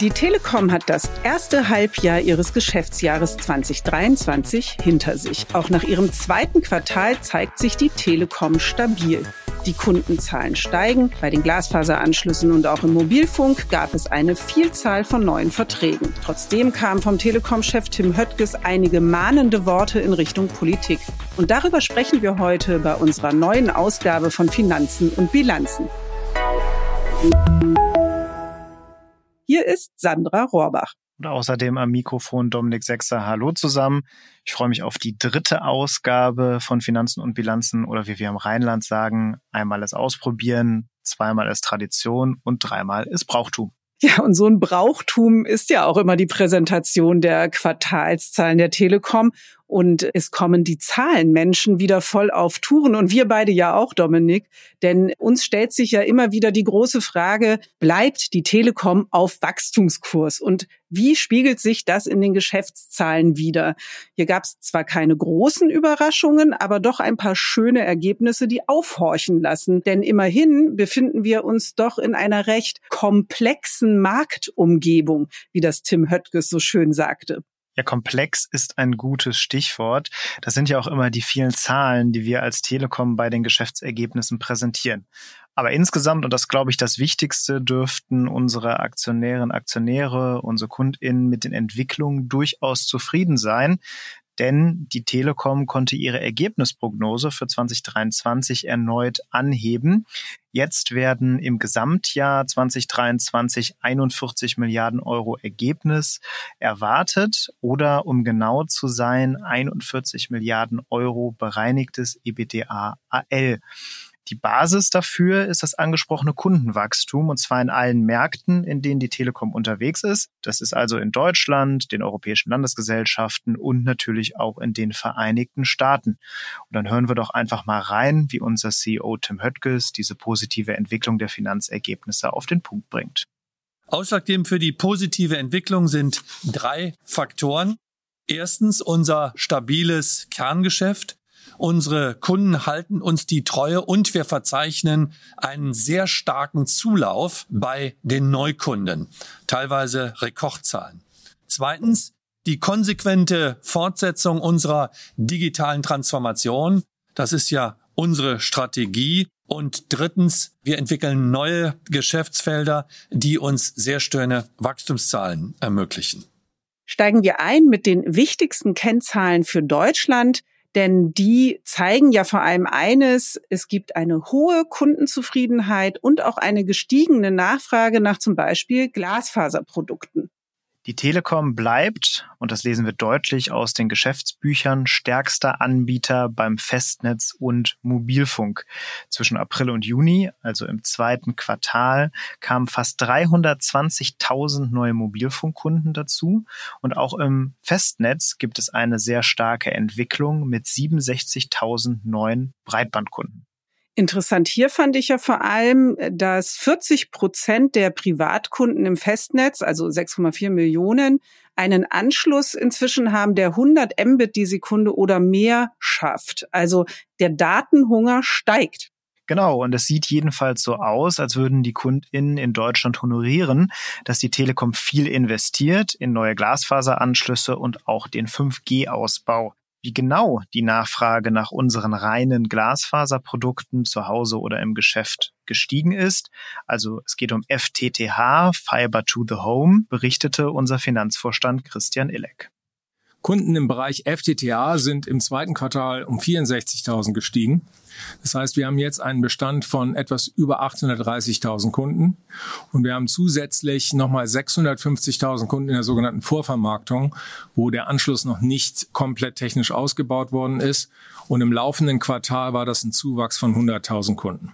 Die Telekom hat das erste Halbjahr ihres Geschäftsjahres 2023 hinter sich. Auch nach ihrem zweiten Quartal zeigt sich die Telekom stabil. Die Kundenzahlen steigen. Bei den Glasfaseranschlüssen und auch im Mobilfunk gab es eine Vielzahl von neuen Verträgen. Trotzdem kamen vom Telekom-Chef Tim Höttges einige mahnende Worte in Richtung Politik. Und darüber sprechen wir heute bei unserer neuen Ausgabe von Finanzen und Bilanzen. Hier ist Sandra Rohrbach. Und außerdem am Mikrofon Dominik Sechser. Hallo zusammen. Ich freue mich auf die dritte Ausgabe von Finanzen und Bilanzen oder wie wir im Rheinland sagen, einmal ist Ausprobieren, zweimal ist Tradition und dreimal ist Brauchtum. Ja, und so ein Brauchtum ist ja auch immer die Präsentation der Quartalszahlen der Telekom. Und es kommen die Zahlenmenschen wieder voll auf Touren und wir beide ja auch, Dominik. Denn uns stellt sich ja immer wieder die große Frage, bleibt die Telekom auf Wachstumskurs? Und wie spiegelt sich das in den Geschäftszahlen wieder? Hier gab es zwar keine großen Überraschungen, aber doch ein paar schöne Ergebnisse, die aufhorchen lassen. Denn immerhin befinden wir uns doch in einer recht komplexen Marktumgebung, wie das Tim Höttges so schön sagte. Ja, komplex ist ein gutes Stichwort. Das sind ja auch immer die vielen Zahlen, die wir als Telekom bei den Geschäftsergebnissen präsentieren. Aber insgesamt, und das glaube ich das Wichtigste, dürften unsere Aktionärinnen, Aktionäre, unsere KundInnen mit den Entwicklungen durchaus zufrieden sein denn die Telekom konnte ihre Ergebnisprognose für 2023 erneut anheben. Jetzt werden im Gesamtjahr 2023 41 Milliarden Euro Ergebnis erwartet oder um genau zu sein 41 Milliarden Euro bereinigtes EBITDA AL. Die Basis dafür ist das angesprochene Kundenwachstum und zwar in allen Märkten, in denen die Telekom unterwegs ist. Das ist also in Deutschland, den europäischen Landesgesellschaften und natürlich auch in den Vereinigten Staaten. Und dann hören wir doch einfach mal rein, wie unser CEO Tim Höttges diese positive Entwicklung der Finanzergebnisse auf den Punkt bringt. Ausschlaggebend für die positive Entwicklung sind drei Faktoren. Erstens unser stabiles Kerngeschäft. Unsere Kunden halten uns die Treue und wir verzeichnen einen sehr starken Zulauf bei den Neukunden, teilweise Rekordzahlen. Zweitens, die konsequente Fortsetzung unserer digitalen Transformation. Das ist ja unsere Strategie. Und drittens, wir entwickeln neue Geschäftsfelder, die uns sehr schöne Wachstumszahlen ermöglichen. Steigen wir ein mit den wichtigsten Kennzahlen für Deutschland. Denn die zeigen ja vor allem eines, es gibt eine hohe Kundenzufriedenheit und auch eine gestiegene Nachfrage nach zum Beispiel Glasfaserprodukten. Die Telekom bleibt, und das lesen wir deutlich aus den Geschäftsbüchern, stärkster Anbieter beim Festnetz und Mobilfunk. Zwischen April und Juni, also im zweiten Quartal, kamen fast 320.000 neue Mobilfunkkunden dazu. Und auch im Festnetz gibt es eine sehr starke Entwicklung mit 67.000 neuen Breitbandkunden. Interessant hier fand ich ja vor allem, dass 40 Prozent der Privatkunden im Festnetz, also 6,4 Millionen, einen Anschluss inzwischen haben, der 100 Mbit die Sekunde oder mehr schafft. Also der Datenhunger steigt. Genau, und es sieht jedenfalls so aus, als würden die KundInnen in Deutschland honorieren, dass die Telekom viel investiert in neue Glasfaseranschlüsse und auch den 5G-Ausbau. Wie genau die Nachfrage nach unseren reinen Glasfaserprodukten zu Hause oder im Geschäft gestiegen ist, also es geht um FTTH, Fiber to the Home, berichtete unser Finanzvorstand Christian Illeck. Kunden im Bereich FTTH sind im zweiten Quartal um 64.000 gestiegen. Das heißt, wir haben jetzt einen Bestand von etwas über 830.000 Kunden und wir haben zusätzlich nochmal 650.000 Kunden in der sogenannten Vorvermarktung, wo der Anschluss noch nicht komplett technisch ausgebaut worden ist. Und im laufenden Quartal war das ein Zuwachs von 100.000 Kunden.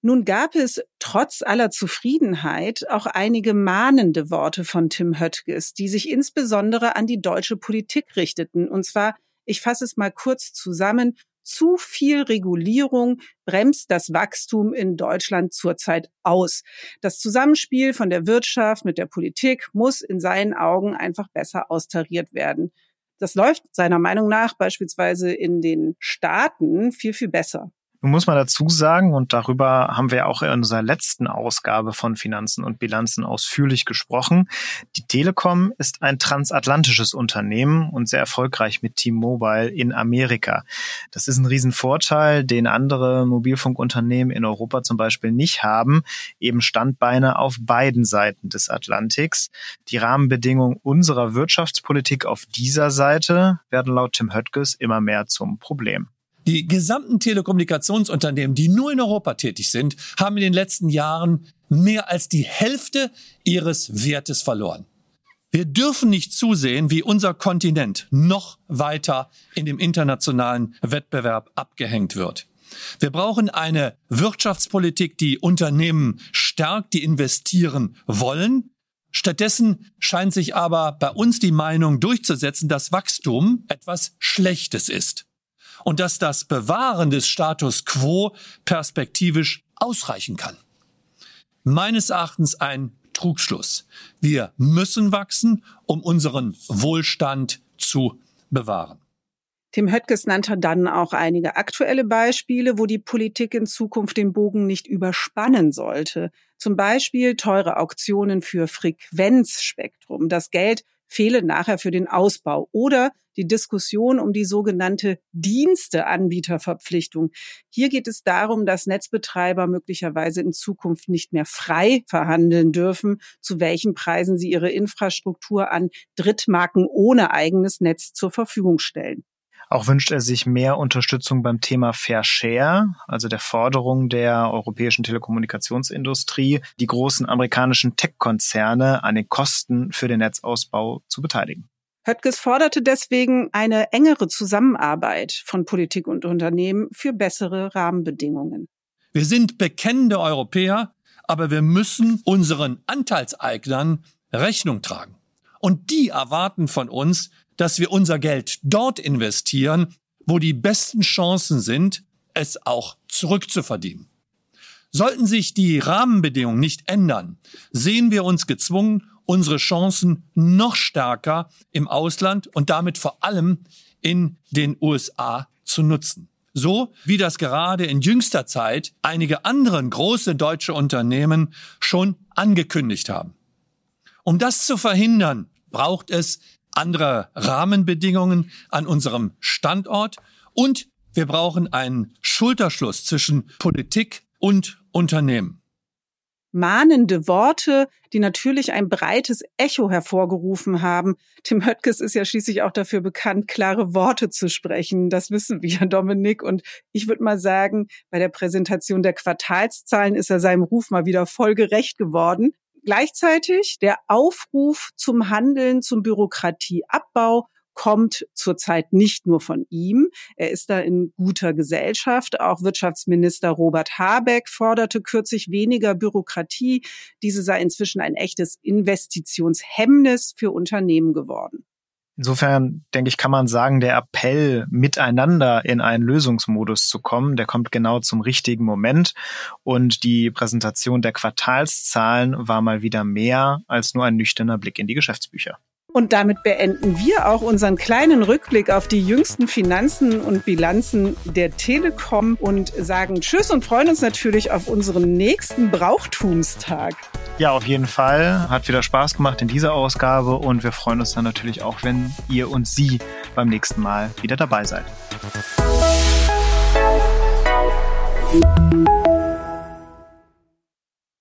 Nun gab es trotz aller Zufriedenheit auch einige mahnende Worte von Tim Höttges, die sich insbesondere an die deutsche Politik richteten. Und zwar, ich fasse es mal kurz zusammen, zu viel Regulierung bremst das Wachstum in Deutschland zurzeit aus. Das Zusammenspiel von der Wirtschaft mit der Politik muss in seinen Augen einfach besser austariert werden. Das läuft seiner Meinung nach beispielsweise in den Staaten viel, viel besser. Nun muss man dazu sagen, und darüber haben wir auch in unserer letzten Ausgabe von Finanzen und Bilanzen ausführlich gesprochen, die Telekom ist ein transatlantisches Unternehmen und sehr erfolgreich mit T-Mobile in Amerika. Das ist ein Riesenvorteil, den andere Mobilfunkunternehmen in Europa zum Beispiel nicht haben, eben Standbeine auf beiden Seiten des Atlantiks. Die Rahmenbedingungen unserer Wirtschaftspolitik auf dieser Seite werden laut Tim Höttges immer mehr zum Problem. Die gesamten Telekommunikationsunternehmen, die nur in Europa tätig sind, haben in den letzten Jahren mehr als die Hälfte ihres Wertes verloren. Wir dürfen nicht zusehen, wie unser Kontinent noch weiter in dem internationalen Wettbewerb abgehängt wird. Wir brauchen eine Wirtschaftspolitik, die Unternehmen stärkt, die investieren wollen. Stattdessen scheint sich aber bei uns die Meinung durchzusetzen, dass Wachstum etwas Schlechtes ist und dass das Bewahren des Status quo perspektivisch ausreichen kann. Meines Erachtens ein Trugschluss. Wir müssen wachsen, um unseren Wohlstand zu bewahren. Tim Höttges nannte dann auch einige aktuelle Beispiele, wo die Politik in Zukunft den Bogen nicht überspannen sollte. Zum Beispiel teure Auktionen für Frequenzspektrum. Das Geld fehle nachher für den Ausbau oder die Diskussion um die sogenannte Diensteanbieterverpflichtung. Hier geht es darum, dass Netzbetreiber möglicherweise in Zukunft nicht mehr frei verhandeln dürfen, zu welchen Preisen sie ihre Infrastruktur an Drittmarken ohne eigenes Netz zur Verfügung stellen. Auch wünscht er sich mehr Unterstützung beim Thema Fair Share, also der Forderung der europäischen Telekommunikationsindustrie, die großen amerikanischen Tech-Konzerne an den Kosten für den Netzausbau zu beteiligen. Höttges forderte deswegen eine engere Zusammenarbeit von Politik und Unternehmen für bessere Rahmenbedingungen. Wir sind bekennende Europäer, aber wir müssen unseren Anteilseignern Rechnung tragen. Und die erwarten von uns, dass wir unser Geld dort investieren, wo die besten Chancen sind, es auch zurückzuverdienen. Sollten sich die Rahmenbedingungen nicht ändern, sehen wir uns gezwungen, unsere Chancen noch stärker im Ausland und damit vor allem in den USA zu nutzen. So wie das gerade in jüngster Zeit einige andere große deutsche Unternehmen schon angekündigt haben. Um das zu verhindern, braucht es andere Rahmenbedingungen an unserem Standort und wir brauchen einen Schulterschluss zwischen Politik und Unternehmen. Mahnende Worte, die natürlich ein breites Echo hervorgerufen haben. Tim Höttges ist ja schließlich auch dafür bekannt, klare Worte zu sprechen. Das wissen wir, Dominik. Und ich würde mal sagen, bei der Präsentation der Quartalszahlen ist er seinem Ruf mal wieder voll gerecht geworden. Gleichzeitig der Aufruf zum Handeln, zum Bürokratieabbau kommt zurzeit nicht nur von ihm. Er ist da in guter Gesellschaft. Auch Wirtschaftsminister Robert Habeck forderte kürzlich weniger Bürokratie. Diese sei inzwischen ein echtes Investitionshemmnis für Unternehmen geworden. Insofern denke ich, kann man sagen, der Appell, miteinander in einen Lösungsmodus zu kommen, der kommt genau zum richtigen Moment. Und die Präsentation der Quartalszahlen war mal wieder mehr als nur ein nüchterner Blick in die Geschäftsbücher. Und damit beenden wir auch unseren kleinen Rückblick auf die jüngsten Finanzen und Bilanzen der Telekom und sagen Tschüss und freuen uns natürlich auf unseren nächsten Brauchtumstag. Ja, auf jeden Fall. Hat wieder Spaß gemacht in dieser Ausgabe und wir freuen uns dann natürlich auch, wenn ihr und Sie beim nächsten Mal wieder dabei seid.